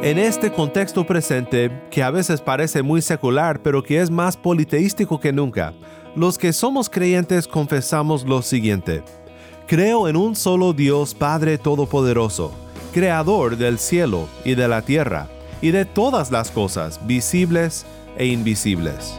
En este contexto presente, que a veces parece muy secular, pero que es más politeístico que nunca, los que somos creyentes confesamos lo siguiente. Creo en un solo Dios Padre Todopoderoso, Creador del cielo y de la tierra, y de todas las cosas, visibles e invisibles.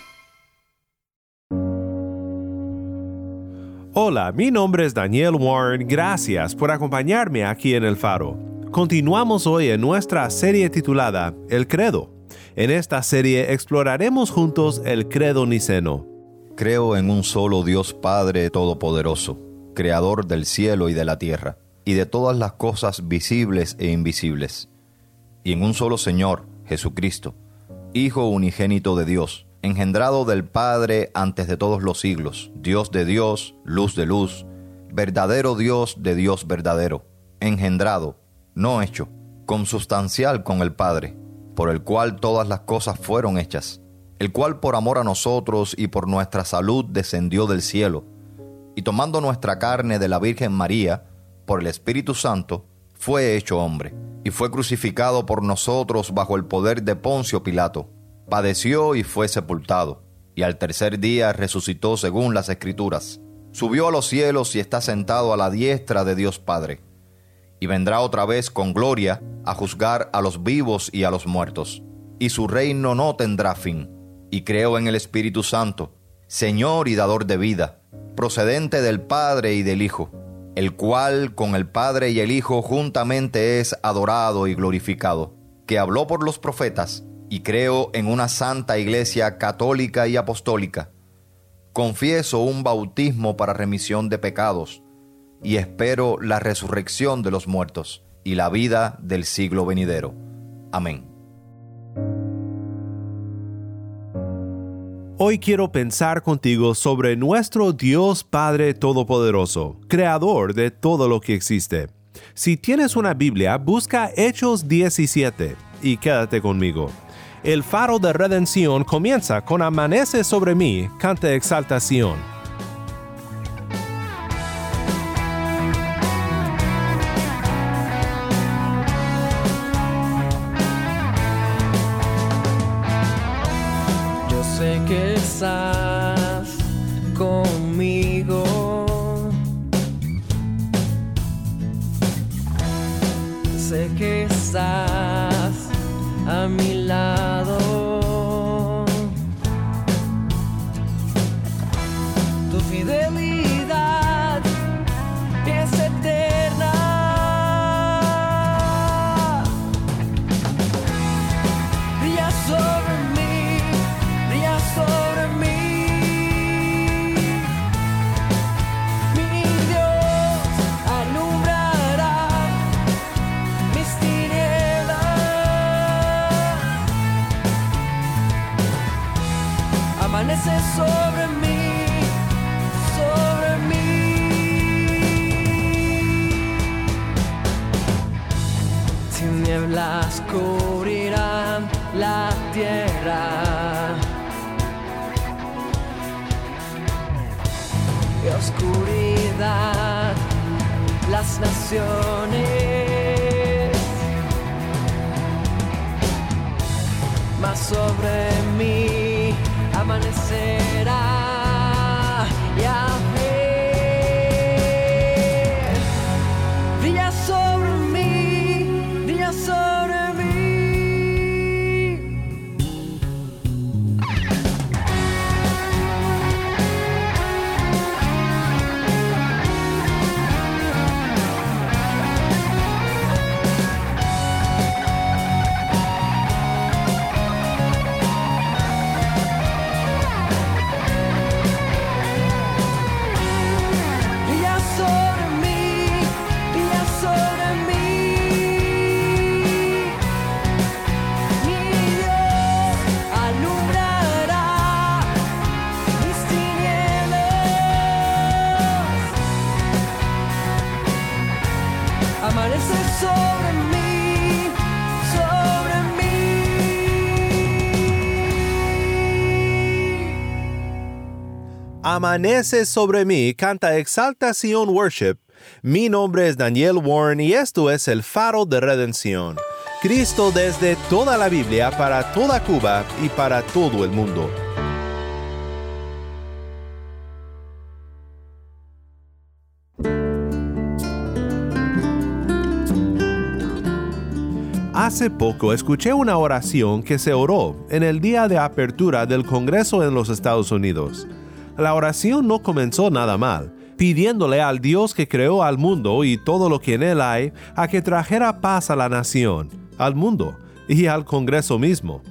Hola, mi nombre es Daniel Warren, gracias por acompañarme aquí en El Faro. Continuamos hoy en nuestra serie titulada El Credo. En esta serie exploraremos juntos el Credo Niceno. Creo en un solo Dios Padre Todopoderoso, Creador del cielo y de la tierra, y de todas las cosas visibles e invisibles, y en un solo Señor, Jesucristo, Hijo unigénito de Dios, engendrado del Padre antes de todos los siglos, Dios de Dios, luz de luz, verdadero Dios de Dios verdadero, engendrado, no hecho, consubstancial con el Padre, por el cual todas las cosas fueron hechas, el cual por amor a nosotros y por nuestra salud descendió del cielo, y tomando nuestra carne de la Virgen María, por el Espíritu Santo, fue hecho hombre, y fue crucificado por nosotros bajo el poder de Poncio Pilato padeció y fue sepultado, y al tercer día resucitó según las Escrituras. Subió a los cielos y está sentado a la diestra de Dios Padre, y vendrá otra vez con gloria a juzgar a los vivos y a los muertos, y su reino no tendrá fin. Y creo en el Espíritu Santo, Señor y dador de vida, procedente del Padre y del Hijo, el cual con el Padre y el Hijo juntamente es adorado y glorificado, que habló por los profetas, y creo en una santa iglesia católica y apostólica. Confieso un bautismo para remisión de pecados y espero la resurrección de los muertos y la vida del siglo venidero. Amén. Hoy quiero pensar contigo sobre nuestro Dios Padre Todopoderoso, Creador de todo lo que existe. Si tienes una Biblia, busca Hechos 17 y quédate conmigo. El faro de redención comienza con Amanece sobre mí, canta exaltación. Amanece sobre mí, canta Exaltación Worship. Mi nombre es Daniel Warren y esto es el faro de redención. Cristo desde toda la Biblia para toda Cuba y para todo el mundo. Hace poco escuché una oración que se oró en el día de apertura del Congreso en los Estados Unidos. La oración no comenzó nada mal, pidiéndole al Dios que creó al mundo y todo lo que en él hay a que trajera paz a la nación, al mundo y al Congreso mismo.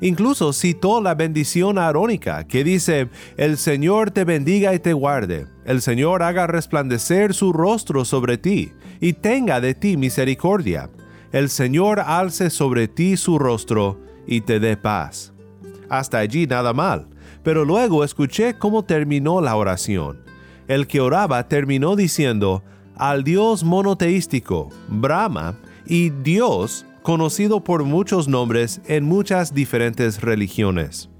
Incluso citó la bendición arónica que dice, El Señor te bendiga y te guarde, el Señor haga resplandecer su rostro sobre ti y tenga de ti misericordia el Señor alce sobre ti su rostro y te dé paz. Hasta allí nada mal, pero luego escuché cómo terminó la oración. El que oraba terminó diciendo, al Dios monoteístico, Brahma, y Dios, conocido por muchos nombres en muchas diferentes religiones.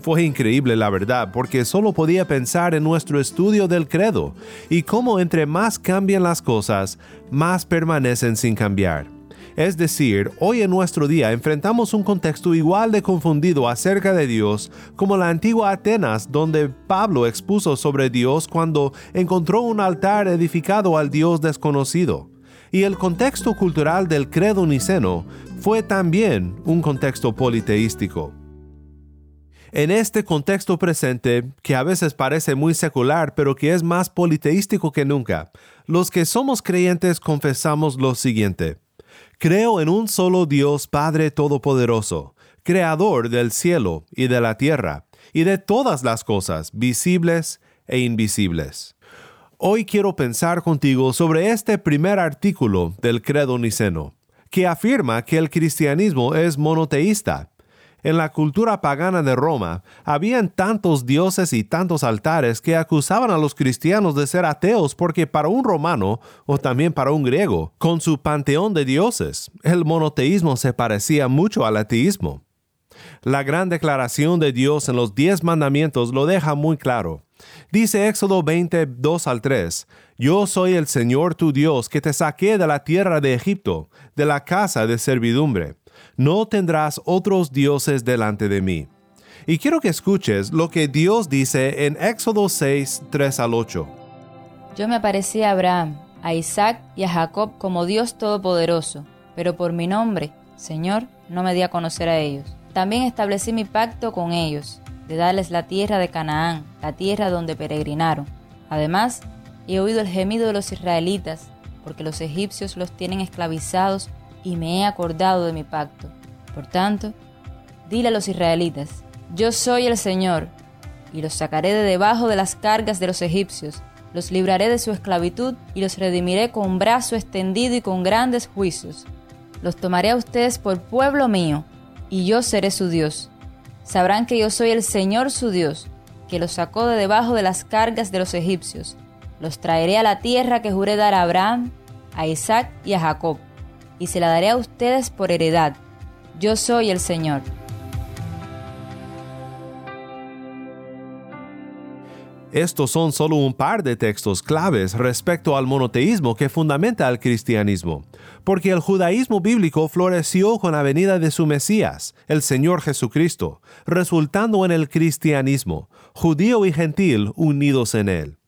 Fue increíble la verdad porque solo podía pensar en nuestro estudio del credo y cómo entre más cambian las cosas, más permanecen sin cambiar. Es decir, hoy en nuestro día enfrentamos un contexto igual de confundido acerca de Dios como la antigua Atenas donde Pablo expuso sobre Dios cuando encontró un altar edificado al Dios desconocido. Y el contexto cultural del credo niceno fue también un contexto politeístico. En este contexto presente, que a veces parece muy secular, pero que es más politeístico que nunca, los que somos creyentes confesamos lo siguiente. Creo en un solo Dios Padre Todopoderoso, Creador del cielo y de la tierra, y de todas las cosas, visibles e invisibles. Hoy quiero pensar contigo sobre este primer artículo del credo niceno, que afirma que el cristianismo es monoteísta en la cultura pagana de Roma, habían tantos dioses y tantos altares que acusaban a los cristianos de ser ateos porque para un romano, o también para un griego, con su panteón de dioses, el monoteísmo se parecía mucho al ateísmo. La gran declaración de Dios en los diez mandamientos lo deja muy claro. Dice Éxodo 20, 2 al 3, Yo soy el Señor tu Dios que te saqué de la tierra de Egipto, de la casa de servidumbre no tendrás otros dioses delante de mí. Y quiero que escuches lo que Dios dice en Éxodo 6, 3 al 8. Yo me aparecí a Abraham, a Isaac y a Jacob como Dios Todopoderoso, pero por mi nombre, Señor, no me di a conocer a ellos. También establecí mi pacto con ellos, de darles la tierra de Canaán, la tierra donde peregrinaron. Además, he oído el gemido de los israelitas, porque los egipcios los tienen esclavizados y me he acordado de mi pacto. Por tanto, dile a los israelitas, yo soy el Señor, y los sacaré de debajo de las cargas de los egipcios, los libraré de su esclavitud y los redimiré con brazo extendido y con grandes juicios. Los tomaré a ustedes por pueblo mío, y yo seré su Dios. Sabrán que yo soy el Señor su Dios, que los sacó de debajo de las cargas de los egipcios. Los traeré a la tierra que juré dar a Abraham, a Isaac y a Jacob y se la daré a ustedes por heredad. Yo soy el Señor. Estos son solo un par de textos claves respecto al monoteísmo que fundamenta el cristianismo, porque el judaísmo bíblico floreció con la venida de su Mesías, el Señor Jesucristo, resultando en el cristianismo, judío y gentil unidos en él.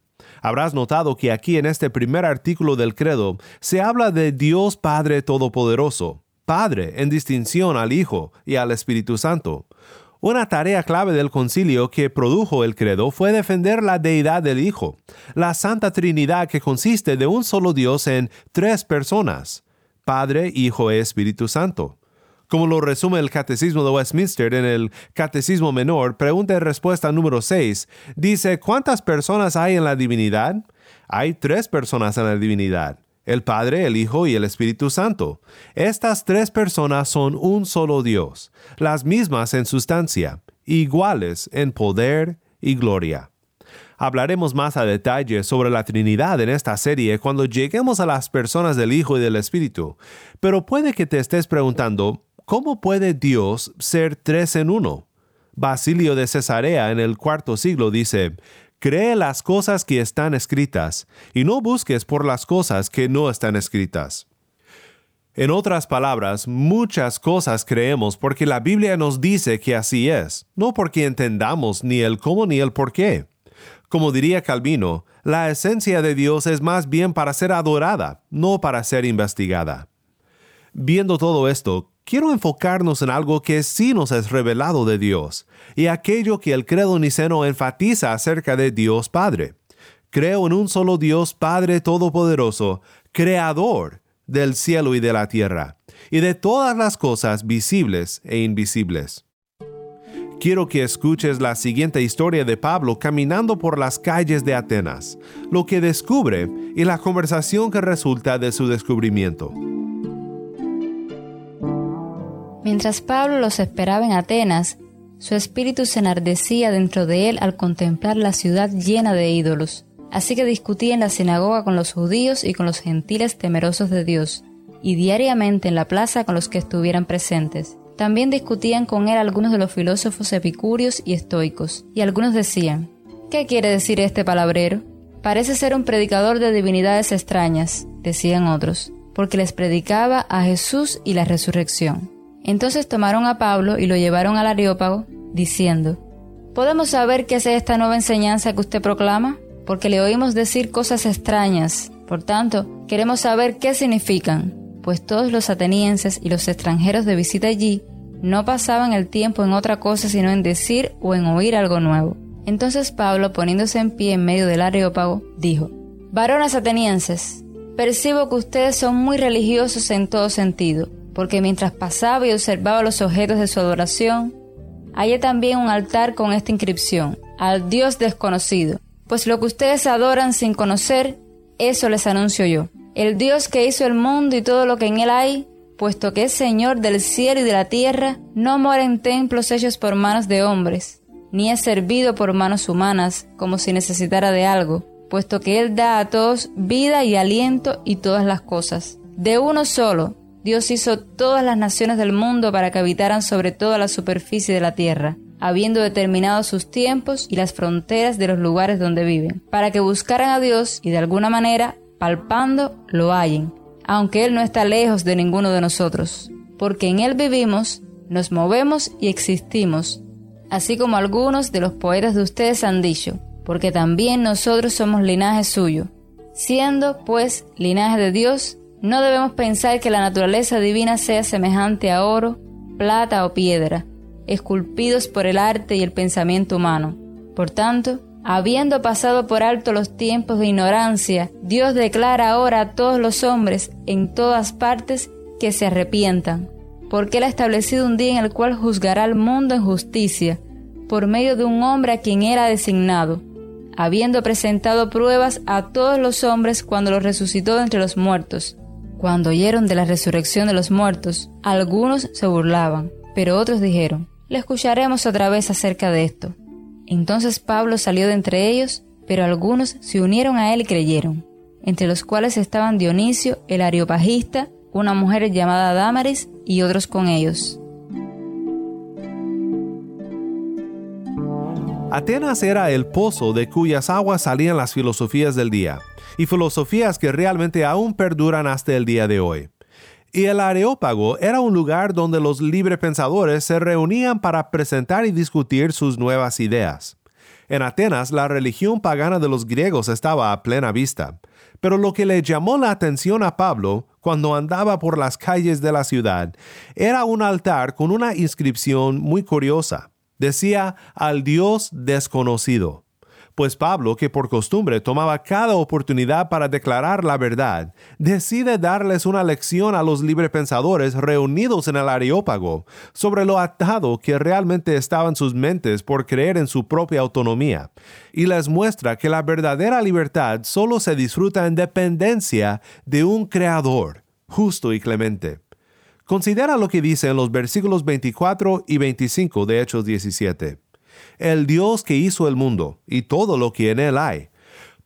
Habrás notado que aquí en este primer artículo del credo se habla de Dios Padre Todopoderoso, Padre en distinción al Hijo y al Espíritu Santo. Una tarea clave del concilio que produjo el credo fue defender la deidad del Hijo, la Santa Trinidad que consiste de un solo Dios en tres personas, Padre, Hijo y Espíritu Santo. Como lo resume el Catecismo de Westminster en el Catecismo Menor, pregunta y respuesta número 6, dice, ¿cuántas personas hay en la divinidad? Hay tres personas en la divinidad, el Padre, el Hijo y el Espíritu Santo. Estas tres personas son un solo Dios, las mismas en sustancia, iguales en poder y gloria. Hablaremos más a detalle sobre la Trinidad en esta serie cuando lleguemos a las personas del Hijo y del Espíritu, pero puede que te estés preguntando, ¿cómo puede Dios ser tres en uno? Basilio de Cesarea en el cuarto siglo dice, Cree las cosas que están escritas, y no busques por las cosas que no están escritas. En otras palabras, muchas cosas creemos porque la Biblia nos dice que así es, no porque entendamos ni el cómo ni el por qué. Como diría Calvino, la esencia de Dios es más bien para ser adorada, no para ser investigada. Viendo todo esto, quiero enfocarnos en algo que sí nos es revelado de Dios, y aquello que el credo niceno enfatiza acerca de Dios Padre. Creo en un solo Dios Padre Todopoderoso, Creador del cielo y de la tierra, y de todas las cosas visibles e invisibles. Quiero que escuches la siguiente historia de Pablo caminando por las calles de Atenas, lo que descubre y la conversación que resulta de su descubrimiento. Mientras Pablo los esperaba en Atenas, su espíritu se enardecía dentro de él al contemplar la ciudad llena de ídolos. Así que discutía en la sinagoga con los judíos y con los gentiles temerosos de Dios, y diariamente en la plaza con los que estuvieran presentes. También discutían con él algunos de los filósofos epicúreos y estoicos, y algunos decían, ¿qué quiere decir este palabrero? Parece ser un predicador de divinidades extrañas, decían otros, porque les predicaba a Jesús y la resurrección. Entonces tomaron a Pablo y lo llevaron al Areópago, diciendo, ¿Podemos saber qué es esta nueva enseñanza que usted proclama? Porque le oímos decir cosas extrañas. Por tanto, queremos saber qué significan pues todos los atenienses y los extranjeros de visita allí no pasaban el tiempo en otra cosa sino en decir o en oír algo nuevo. Entonces Pablo, poniéndose en pie en medio del areópago, dijo, Varones atenienses, percibo que ustedes son muy religiosos en todo sentido, porque mientras pasaba y observaba los objetos de su adoración, hallé también un altar con esta inscripción, al Dios desconocido, pues lo que ustedes adoran sin conocer, eso les anuncio yo el Dios que hizo el mundo y todo lo que en él hay, puesto que es Señor del cielo y de la tierra, no mora en templos hechos por manos de hombres, ni es servido por manos humanas, como si necesitara de algo, puesto que Él da a todos vida y aliento y todas las cosas. De uno solo, Dios hizo todas las naciones del mundo para que habitaran sobre toda la superficie de la tierra, habiendo determinado sus tiempos y las fronteras de los lugares donde viven, para que buscaran a Dios y de alguna manera palpando, lo hallen, aunque Él no está lejos de ninguno de nosotros, porque en Él vivimos, nos movemos y existimos, así como algunos de los poetas de ustedes han dicho, porque también nosotros somos linaje suyo. Siendo, pues, linaje de Dios, no debemos pensar que la naturaleza divina sea semejante a oro, plata o piedra, esculpidos por el arte y el pensamiento humano. Por tanto, Habiendo pasado por alto los tiempos de ignorancia, Dios declara ahora a todos los hombres en todas partes que se arrepientan, porque Él ha establecido un día en el cual juzgará al mundo en justicia, por medio de un hombre a quien era designado, habiendo presentado pruebas a todos los hombres cuando los resucitó entre los muertos. Cuando oyeron de la resurrección de los muertos, algunos se burlaban, pero otros dijeron, le escucharemos otra vez acerca de esto. Entonces Pablo salió de entre ellos, pero algunos se unieron a él y creyeron, entre los cuales estaban Dionisio, el areopagista, una mujer llamada Damaris y otros con ellos. Atenas era el pozo de cuyas aguas salían las filosofías del día, y filosofías que realmente aún perduran hasta el día de hoy y el Areópago era un lugar donde los librepensadores se reunían para presentar y discutir sus nuevas ideas. En Atenas la religión pagana de los griegos estaba a plena vista, pero lo que le llamó la atención a Pablo cuando andaba por las calles de la ciudad era un altar con una inscripción muy curiosa. Decía al Dios desconocido pues Pablo, que por costumbre tomaba cada oportunidad para declarar la verdad, decide darles una lección a los librepensadores reunidos en el Areópago sobre lo atado que realmente estaban sus mentes por creer en su propia autonomía, y les muestra que la verdadera libertad solo se disfruta en dependencia de un Creador, justo y clemente. Considera lo que dice en los versículos 24 y 25 de Hechos 17. El Dios que hizo el mundo y todo lo que en él hay,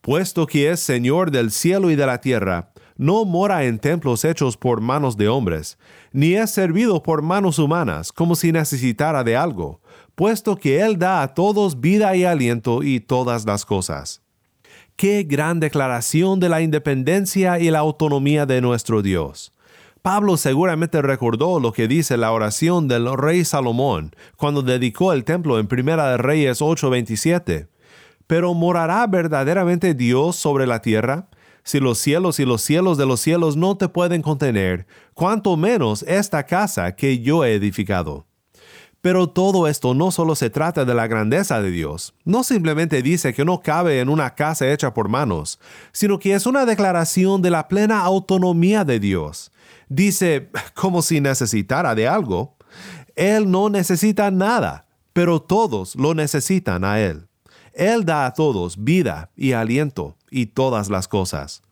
puesto que es Señor del cielo y de la tierra, no mora en templos hechos por manos de hombres, ni es servido por manos humanas como si necesitara de algo, puesto que Él da a todos vida y aliento y todas las cosas. Qué gran declaración de la independencia y la autonomía de nuestro Dios. Pablo seguramente recordó lo que dice la oración del rey Salomón cuando dedicó el templo en Primera de Reyes 8:27. Pero ¿morará verdaderamente Dios sobre la tierra? Si los cielos y los cielos de los cielos no te pueden contener, cuanto menos esta casa que yo he edificado. Pero todo esto no solo se trata de la grandeza de Dios, no simplemente dice que no cabe en una casa hecha por manos, sino que es una declaración de la plena autonomía de Dios. Dice como si necesitara de algo. Él no necesita nada, pero todos lo necesitan a Él. Él da a todos vida y aliento y todas las cosas.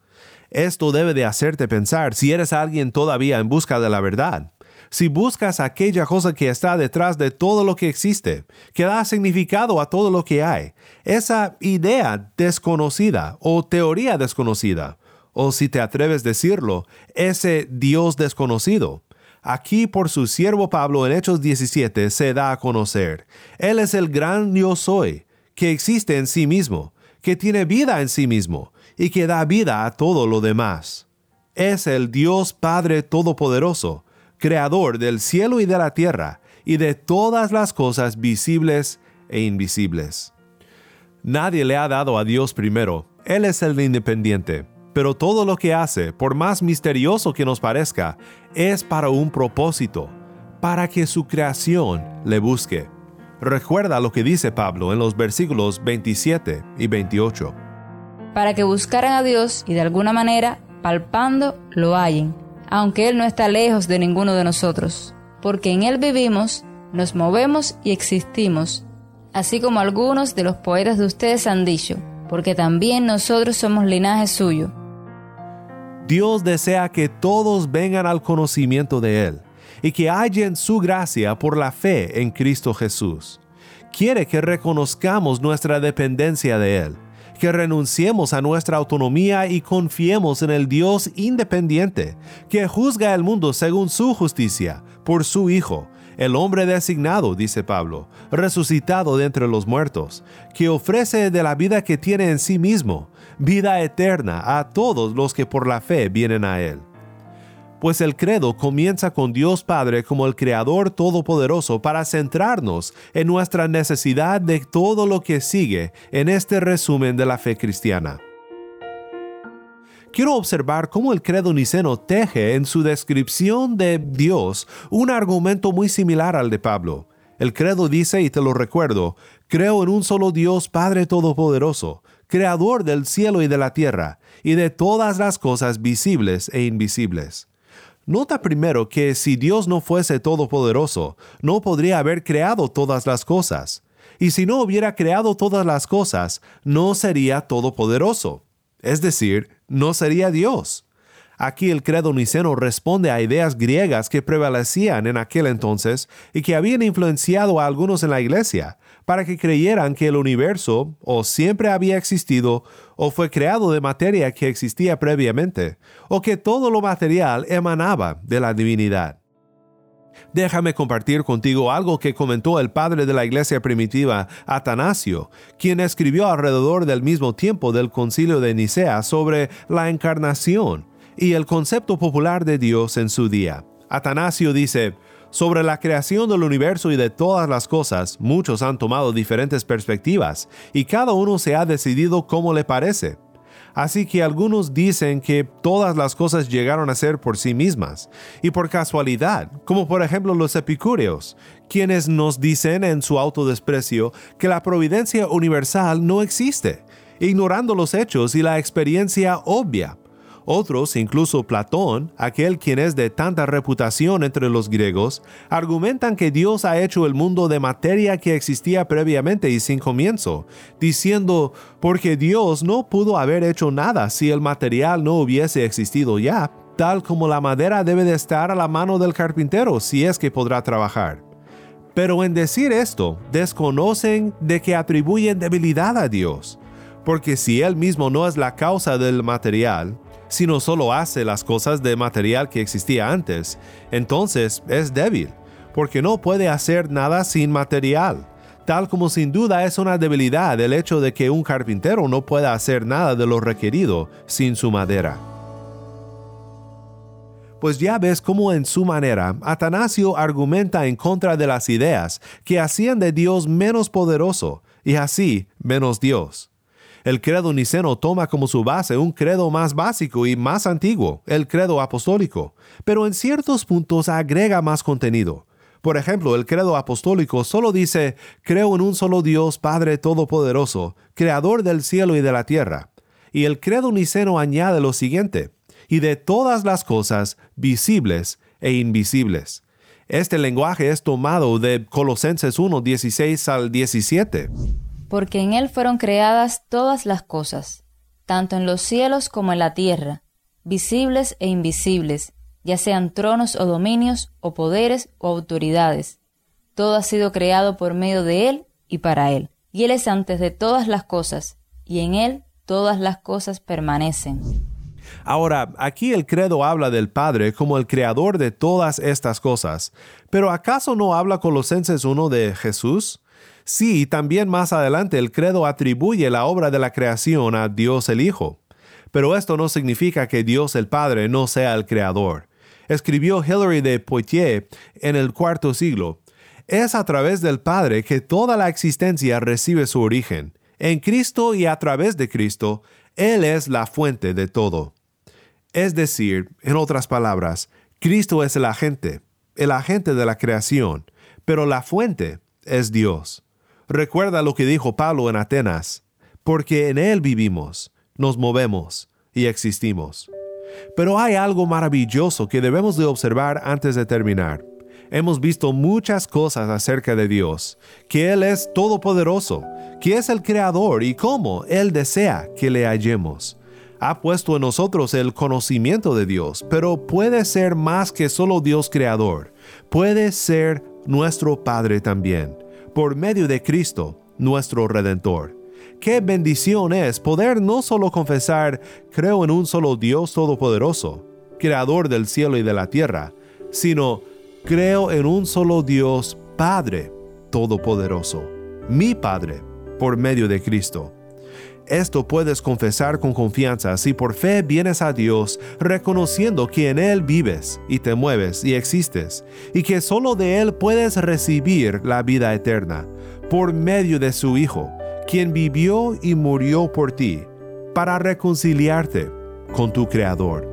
Esto debe de hacerte pensar si eres alguien todavía en busca de la verdad. Si buscas aquella cosa que está detrás de todo lo que existe, que da significado a todo lo que hay, esa idea desconocida o teoría desconocida, o si te atreves a decirlo, ese Dios desconocido, aquí por su siervo Pablo en Hechos 17 se da a conocer. Él es el gran yo soy, que existe en sí mismo, que tiene vida en sí mismo y que da vida a todo lo demás. Es el Dios Padre Todopoderoso, Creador del cielo y de la tierra, y de todas las cosas visibles e invisibles. Nadie le ha dado a Dios primero, Él es el independiente, pero todo lo que hace, por más misterioso que nos parezca, es para un propósito, para que su creación le busque. Recuerda lo que dice Pablo en los versículos 27 y 28. Para que buscaran a Dios y de alguna manera, palpando, lo hallen, aunque Él no está lejos de ninguno de nosotros, porque en Él vivimos, nos movemos y existimos, así como algunos de los poetas de ustedes han dicho, porque también nosotros somos linaje suyo. Dios desea que todos vengan al conocimiento de Él y que hallen su gracia por la fe en Cristo Jesús. Quiere que reconozcamos nuestra dependencia de Él, que renunciemos a nuestra autonomía y confiemos en el Dios independiente, que juzga el mundo según su justicia, por su Hijo, el hombre designado, dice Pablo, resucitado de entre los muertos, que ofrece de la vida que tiene en sí mismo, vida eterna a todos los que por la fe vienen a Él pues el credo comienza con Dios Padre como el Creador Todopoderoso para centrarnos en nuestra necesidad de todo lo que sigue en este resumen de la fe cristiana. Quiero observar cómo el credo niceno teje en su descripción de Dios un argumento muy similar al de Pablo. El credo dice, y te lo recuerdo, creo en un solo Dios Padre Todopoderoso, Creador del cielo y de la tierra, y de todas las cosas visibles e invisibles. Nota primero que si Dios no fuese todopoderoso, no podría haber creado todas las cosas. Y si no hubiera creado todas las cosas, no sería todopoderoso. Es decir, no sería Dios. Aquí el credo niceno responde a ideas griegas que prevalecían en aquel entonces y que habían influenciado a algunos en la iglesia, para que creyeran que el universo o siempre había existido o fue creado de materia que existía previamente, o que todo lo material emanaba de la divinidad. Déjame compartir contigo algo que comentó el padre de la iglesia primitiva, Atanasio, quien escribió alrededor del mismo tiempo del concilio de Nicea sobre la encarnación y el concepto popular de Dios en su día. Atanasio dice, sobre la creación del universo y de todas las cosas, muchos han tomado diferentes perspectivas y cada uno se ha decidido como le parece. Así que algunos dicen que todas las cosas llegaron a ser por sí mismas y por casualidad, como por ejemplo los epicúreos, quienes nos dicen en su autodesprecio que la providencia universal no existe, ignorando los hechos y la experiencia obvia. Otros, incluso Platón, aquel quien es de tanta reputación entre los griegos, argumentan que Dios ha hecho el mundo de materia que existía previamente y sin comienzo, diciendo, porque Dios no pudo haber hecho nada si el material no hubiese existido ya, tal como la madera debe de estar a la mano del carpintero si es que podrá trabajar. Pero en decir esto, desconocen de que atribuyen debilidad a Dios, porque si Él mismo no es la causa del material, sino solo hace las cosas de material que existía antes, entonces es débil, porque no puede hacer nada sin material, tal como sin duda es una debilidad el hecho de que un carpintero no pueda hacer nada de lo requerido sin su madera. Pues ya ves cómo en su manera Atanasio argumenta en contra de las ideas que hacían de Dios menos poderoso y así menos Dios. El credo niceno toma como su base un credo más básico y más antiguo, el credo apostólico, pero en ciertos puntos agrega más contenido. Por ejemplo, el credo apostólico solo dice, creo en un solo Dios Padre Todopoderoso, Creador del cielo y de la tierra. Y el credo niceno añade lo siguiente, y de todas las cosas visibles e invisibles. Este lenguaje es tomado de Colosenses 1, 16 al 17. Porque en Él fueron creadas todas las cosas, tanto en los cielos como en la tierra, visibles e invisibles, ya sean tronos o dominios, o poderes o autoridades. Todo ha sido creado por medio de Él y para Él. Y Él es antes de todas las cosas, y en Él todas las cosas permanecen. Ahora, aquí el credo habla del Padre como el creador de todas estas cosas, pero ¿acaso no habla Colosenses 1 de Jesús? Sí, también más adelante el credo atribuye la obra de la creación a Dios el Hijo. Pero esto no significa que Dios el Padre no sea el creador. Escribió Hilary de Poitiers en el cuarto siglo. Es a través del Padre que toda la existencia recibe su origen. En Cristo y a través de Cristo, Él es la fuente de todo. Es decir, en otras palabras, Cristo es el agente, el agente de la creación, pero la fuente es Dios. Recuerda lo que dijo Pablo en Atenas, porque en Él vivimos, nos movemos y existimos. Pero hay algo maravilloso que debemos de observar antes de terminar. Hemos visto muchas cosas acerca de Dios, que Él es todopoderoso, que es el creador y cómo Él desea que le hallemos. Ha puesto en nosotros el conocimiento de Dios, pero puede ser más que solo Dios creador, puede ser nuestro Padre también, por medio de Cristo, nuestro Redentor. Qué bendición es poder no solo confesar, creo en un solo Dios todopoderoso, creador del cielo y de la tierra, sino creo en un solo Dios Padre todopoderoso, mi Padre, por medio de Cristo. Esto puedes confesar con confianza si por fe vienes a Dios reconociendo que en Él vives y te mueves y existes, y que solo de Él puedes recibir la vida eterna, por medio de su Hijo, quien vivió y murió por ti, para reconciliarte con tu Creador.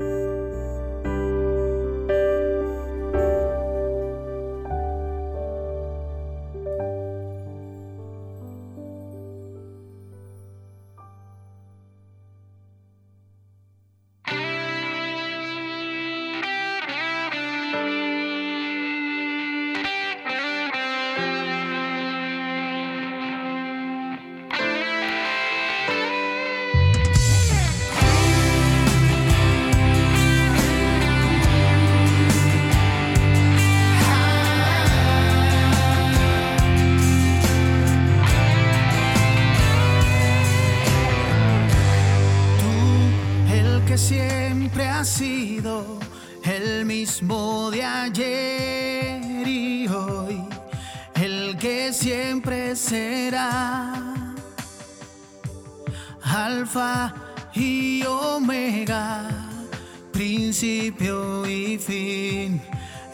Principio y fin,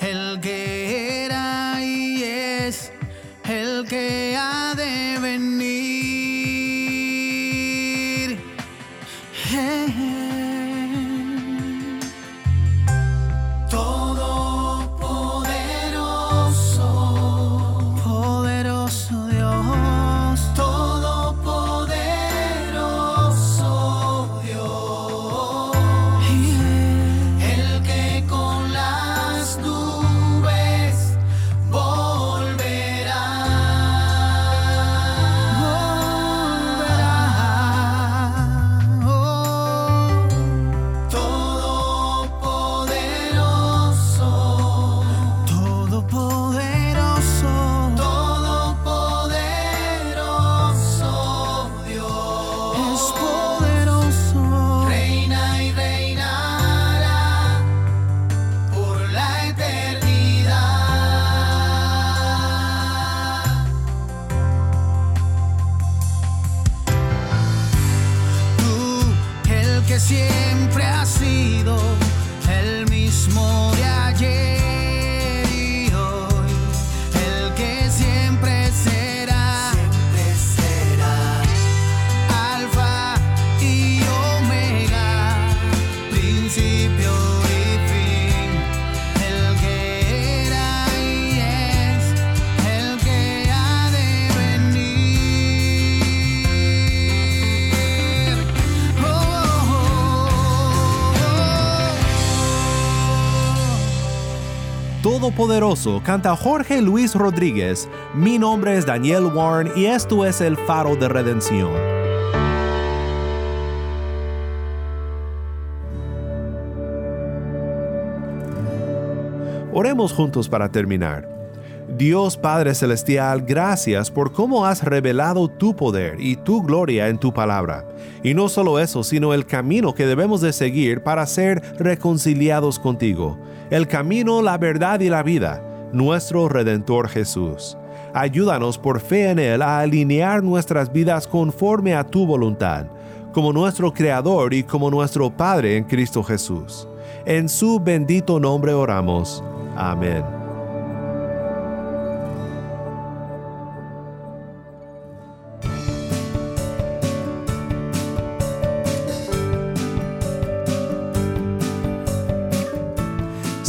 el que era y es, el que ha de venir. Todopoderoso canta Jorge Luis Rodríguez. Mi nombre es Daniel Warren y esto es el faro de redención. Oremos juntos para terminar. Dios Padre Celestial, gracias por cómo has revelado tu poder y tu gloria en tu palabra. Y no solo eso, sino el camino que debemos de seguir para ser reconciliados contigo. El camino, la verdad y la vida, nuestro Redentor Jesús. Ayúdanos por fe en Él a alinear nuestras vidas conforme a tu voluntad, como nuestro Creador y como nuestro Padre en Cristo Jesús. En su bendito nombre oramos. Amén.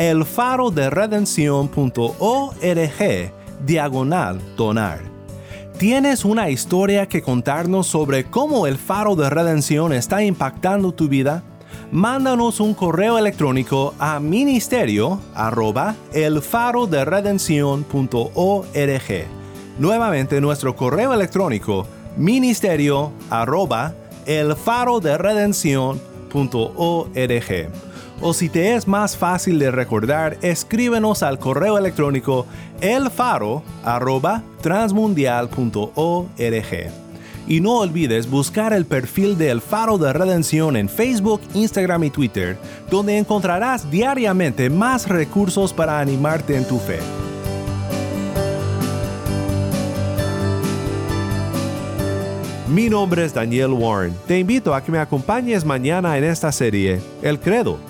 elfaroderedencion.org diagonal donar. ¿Tienes una historia que contarnos sobre cómo el faro de redención está impactando tu vida? Mándanos un correo electrónico a ministerio arroba. Nuevamente nuestro correo electrónico ministerio arroba o si te es más fácil de recordar, escríbenos al correo electrónico elfaro@transmundial.org. Y no olvides buscar el perfil de El Faro de Redención en Facebook, Instagram y Twitter, donde encontrarás diariamente más recursos para animarte en tu fe. Mi nombre es Daniel Warren. Te invito a que me acompañes mañana en esta serie, El Credo